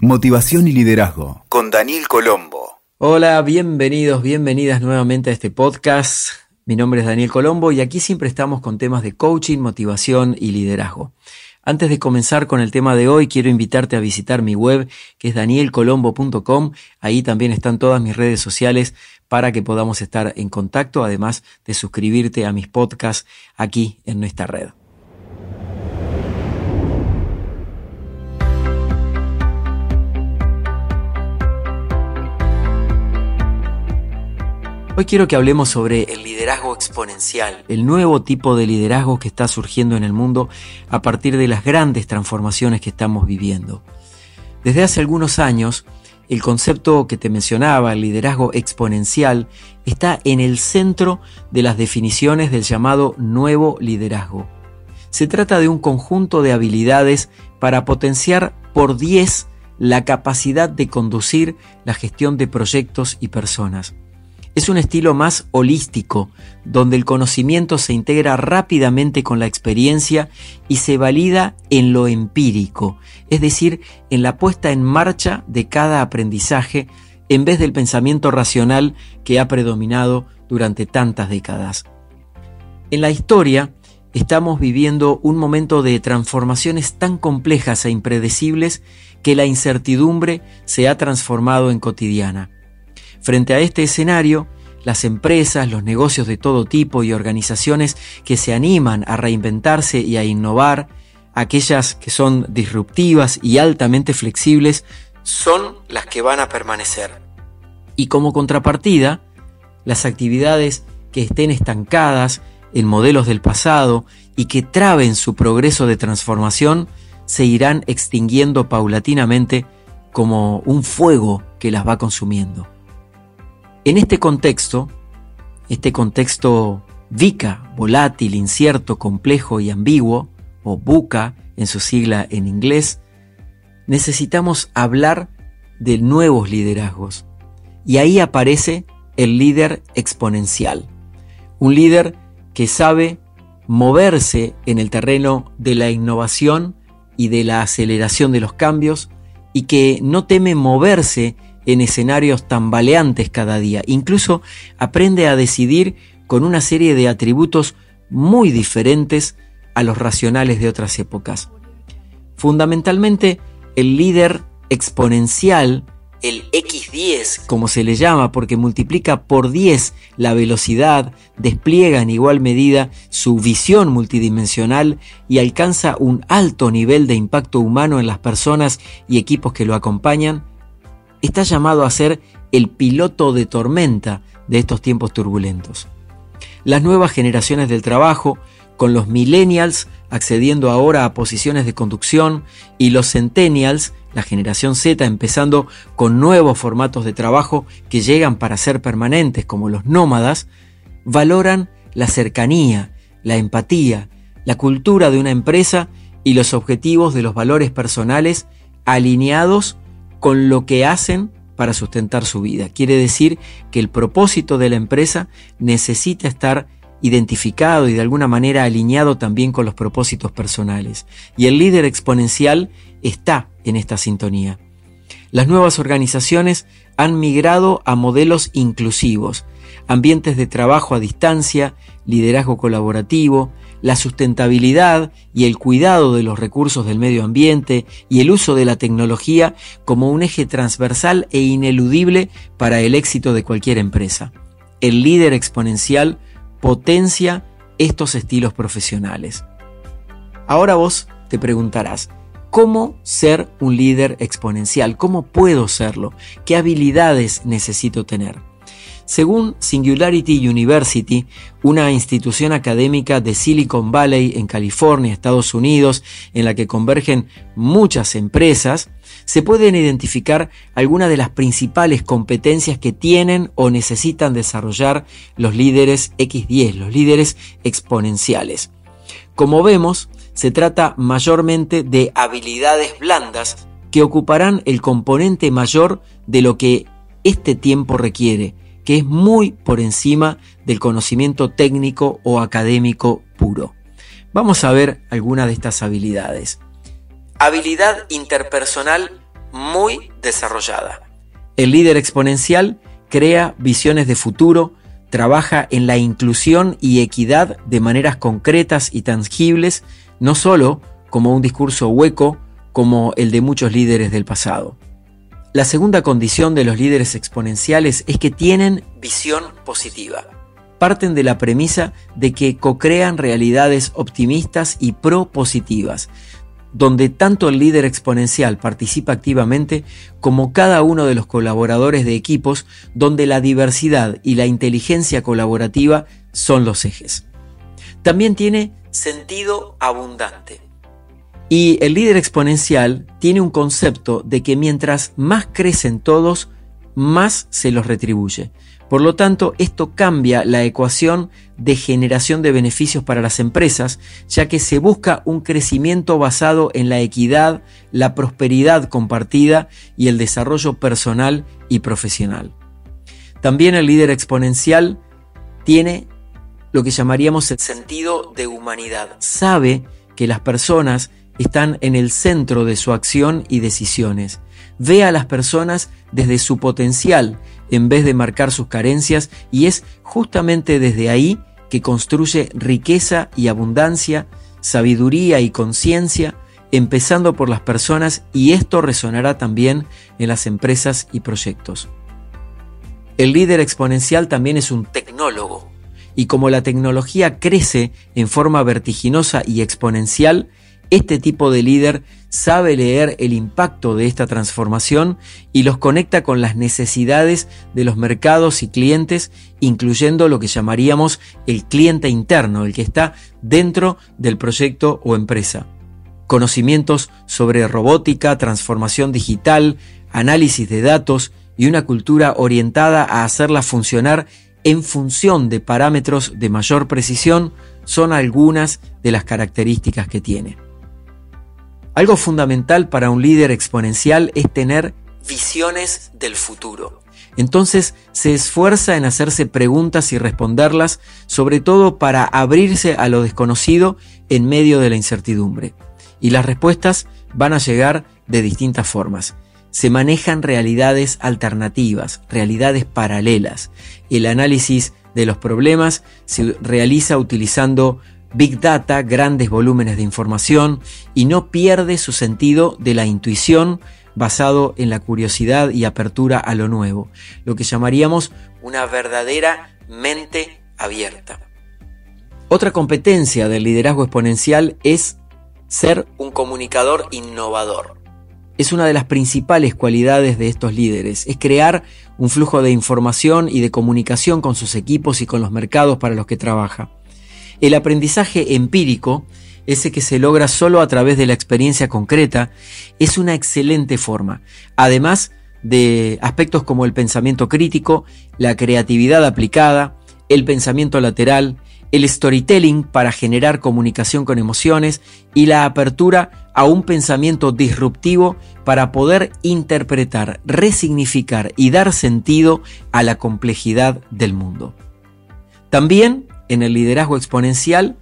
Motivación y Liderazgo con Daniel Colombo. Hola, bienvenidos, bienvenidas nuevamente a este podcast. Mi nombre es Daniel Colombo y aquí siempre estamos con temas de coaching, motivación y liderazgo. Antes de comenzar con el tema de hoy, quiero invitarte a visitar mi web que es danielcolombo.com. Ahí también están todas mis redes sociales para que podamos estar en contacto, además de suscribirte a mis podcasts aquí en nuestra red. Hoy quiero que hablemos sobre el liderazgo exponencial, el nuevo tipo de liderazgo que está surgiendo en el mundo a partir de las grandes transformaciones que estamos viviendo. Desde hace algunos años, el concepto que te mencionaba, el liderazgo exponencial, está en el centro de las definiciones del llamado nuevo liderazgo. Se trata de un conjunto de habilidades para potenciar por 10 la capacidad de conducir la gestión de proyectos y personas. Es un estilo más holístico, donde el conocimiento se integra rápidamente con la experiencia y se valida en lo empírico, es decir, en la puesta en marcha de cada aprendizaje en vez del pensamiento racional que ha predominado durante tantas décadas. En la historia, estamos viviendo un momento de transformaciones tan complejas e impredecibles que la incertidumbre se ha transformado en cotidiana. Frente a este escenario, las empresas, los negocios de todo tipo y organizaciones que se animan a reinventarse y a innovar, aquellas que son disruptivas y altamente flexibles, son las que van a permanecer. Y como contrapartida, las actividades que estén estancadas en modelos del pasado y que traben su progreso de transformación se irán extinguiendo paulatinamente como un fuego que las va consumiendo. En este contexto, este contexto VICA, volátil, incierto, complejo y ambiguo, o VUCA en su sigla en inglés, necesitamos hablar de nuevos liderazgos. Y ahí aparece el líder exponencial. Un líder que sabe moverse en el terreno de la innovación y de la aceleración de los cambios y que no teme moverse en escenarios tambaleantes cada día. Incluso aprende a decidir con una serie de atributos muy diferentes a los racionales de otras épocas. Fundamentalmente, el líder exponencial, el X10, como se le llama, porque multiplica por 10 la velocidad, despliega en igual medida su visión multidimensional y alcanza un alto nivel de impacto humano en las personas y equipos que lo acompañan, está llamado a ser el piloto de tormenta de estos tiempos turbulentos. Las nuevas generaciones del trabajo, con los millennials accediendo ahora a posiciones de conducción y los centennials, la generación Z empezando con nuevos formatos de trabajo que llegan para ser permanentes como los nómadas, valoran la cercanía, la empatía, la cultura de una empresa y los objetivos de los valores personales alineados con lo que hacen para sustentar su vida. Quiere decir que el propósito de la empresa necesita estar identificado y de alguna manera alineado también con los propósitos personales. Y el líder exponencial está en esta sintonía. Las nuevas organizaciones han migrado a modelos inclusivos, ambientes de trabajo a distancia, liderazgo colaborativo, la sustentabilidad y el cuidado de los recursos del medio ambiente y el uso de la tecnología como un eje transversal e ineludible para el éxito de cualquier empresa. El líder exponencial potencia estos estilos profesionales. Ahora vos te preguntarás, ¿cómo ser un líder exponencial? ¿Cómo puedo serlo? ¿Qué habilidades necesito tener? Según Singularity University, una institución académica de Silicon Valley en California, Estados Unidos, en la que convergen muchas empresas, se pueden identificar algunas de las principales competencias que tienen o necesitan desarrollar los líderes X10, los líderes exponenciales. Como vemos, se trata mayormente de habilidades blandas que ocuparán el componente mayor de lo que este tiempo requiere, que es muy por encima del conocimiento técnico o académico puro. Vamos a ver algunas de estas habilidades. Habilidad interpersonal muy desarrollada. El líder exponencial crea visiones de futuro, trabaja en la inclusión y equidad de maneras concretas y tangibles, no solo como un discurso hueco como el de muchos líderes del pasado. La segunda condición de los líderes exponenciales es que tienen visión positiva. Parten de la premisa de que co-crean realidades optimistas y propositivas, donde tanto el líder exponencial participa activamente como cada uno de los colaboradores de equipos, donde la diversidad y la inteligencia colaborativa son los ejes. También tiene sentido abundante. Y el líder exponencial tiene un concepto de que mientras más crecen todos, más se los retribuye. Por lo tanto, esto cambia la ecuación de generación de beneficios para las empresas, ya que se busca un crecimiento basado en la equidad, la prosperidad compartida y el desarrollo personal y profesional. También el líder exponencial tiene lo que llamaríamos el sentido de humanidad. Sabe que las personas están en el centro de su acción y decisiones. Ve a las personas desde su potencial en vez de marcar sus carencias y es justamente desde ahí que construye riqueza y abundancia, sabiduría y conciencia, empezando por las personas y esto resonará también en las empresas y proyectos. El líder exponencial también es un tecnólogo y como la tecnología crece en forma vertiginosa y exponencial, este tipo de líder sabe leer el impacto de esta transformación y los conecta con las necesidades de los mercados y clientes, incluyendo lo que llamaríamos el cliente interno, el que está dentro del proyecto o empresa. Conocimientos sobre robótica, transformación digital, análisis de datos y una cultura orientada a hacerla funcionar en función de parámetros de mayor precisión son algunas de las características que tiene. Algo fundamental para un líder exponencial es tener visiones del futuro. Entonces se esfuerza en hacerse preguntas y responderlas, sobre todo para abrirse a lo desconocido en medio de la incertidumbre. Y las respuestas van a llegar de distintas formas. Se manejan realidades alternativas, realidades paralelas. El análisis de los problemas se realiza utilizando Big Data, grandes volúmenes de información y no pierde su sentido de la intuición basado en la curiosidad y apertura a lo nuevo, lo que llamaríamos una verdadera mente abierta. Otra competencia del liderazgo exponencial es ser un comunicador innovador. Es una de las principales cualidades de estos líderes, es crear un flujo de información y de comunicación con sus equipos y con los mercados para los que trabaja. El aprendizaje empírico, ese que se logra solo a través de la experiencia concreta, es una excelente forma. Además de aspectos como el pensamiento crítico, la creatividad aplicada, el pensamiento lateral, el storytelling para generar comunicación con emociones y la apertura a un pensamiento disruptivo para poder interpretar, resignificar y dar sentido a la complejidad del mundo. También en el liderazgo exponencial,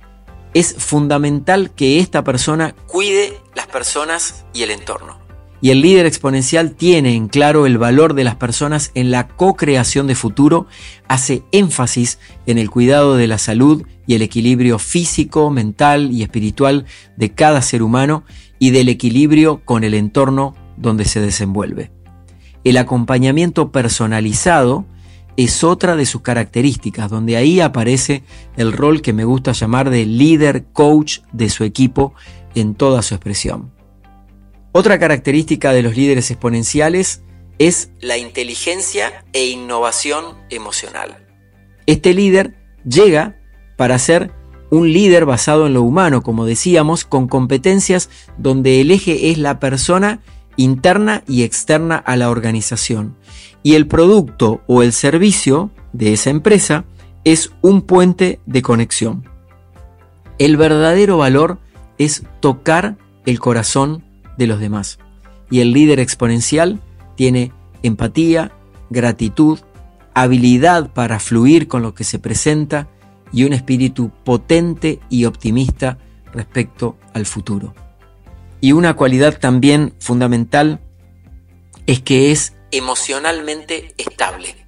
es fundamental que esta persona cuide las personas y el entorno. Y el líder exponencial tiene en claro el valor de las personas en la co-creación de futuro, hace énfasis en el cuidado de la salud y el equilibrio físico, mental y espiritual de cada ser humano y del equilibrio con el entorno donde se desenvuelve. El acompañamiento personalizado es otra de sus características, donde ahí aparece el rol que me gusta llamar de líder coach de su equipo en toda su expresión. Otra característica de los líderes exponenciales es la inteligencia e innovación emocional. Este líder llega para ser un líder basado en lo humano, como decíamos, con competencias donde el eje es la persona interna y externa a la organización y el producto o el servicio de esa empresa es un puente de conexión. El verdadero valor es tocar el corazón de los demás. Y el líder exponencial tiene empatía, gratitud, habilidad para fluir con lo que se presenta y un espíritu potente y optimista respecto al futuro. Y una cualidad también fundamental es que es emocionalmente estable.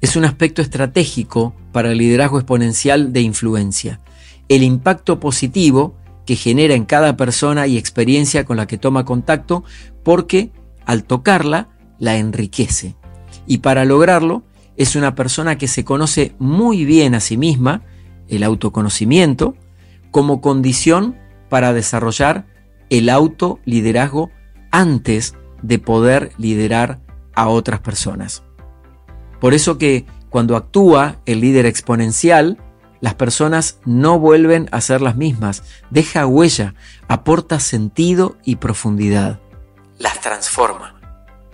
Es un aspecto estratégico para el liderazgo exponencial de influencia. El impacto positivo que genera en cada persona y experiencia con la que toma contacto porque al tocarla la enriquece. Y para lograrlo es una persona que se conoce muy bien a sí misma, el autoconocimiento, como condición para desarrollar el autoliderazgo antes de poder liderar a otras personas. Por eso que cuando actúa el líder exponencial, las personas no vuelven a ser las mismas, deja huella, aporta sentido y profundidad, las transforma.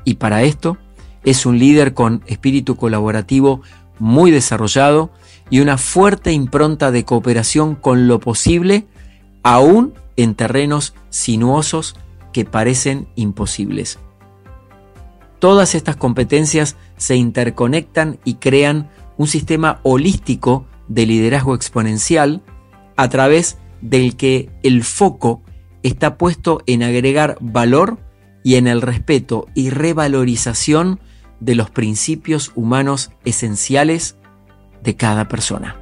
Y para esto es un líder con espíritu colaborativo muy desarrollado y una fuerte impronta de cooperación con lo posible, aún en terrenos sinuosos que parecen imposibles. Todas estas competencias se interconectan y crean un sistema holístico de liderazgo exponencial a través del que el foco está puesto en agregar valor y en el respeto y revalorización de los principios humanos esenciales de cada persona.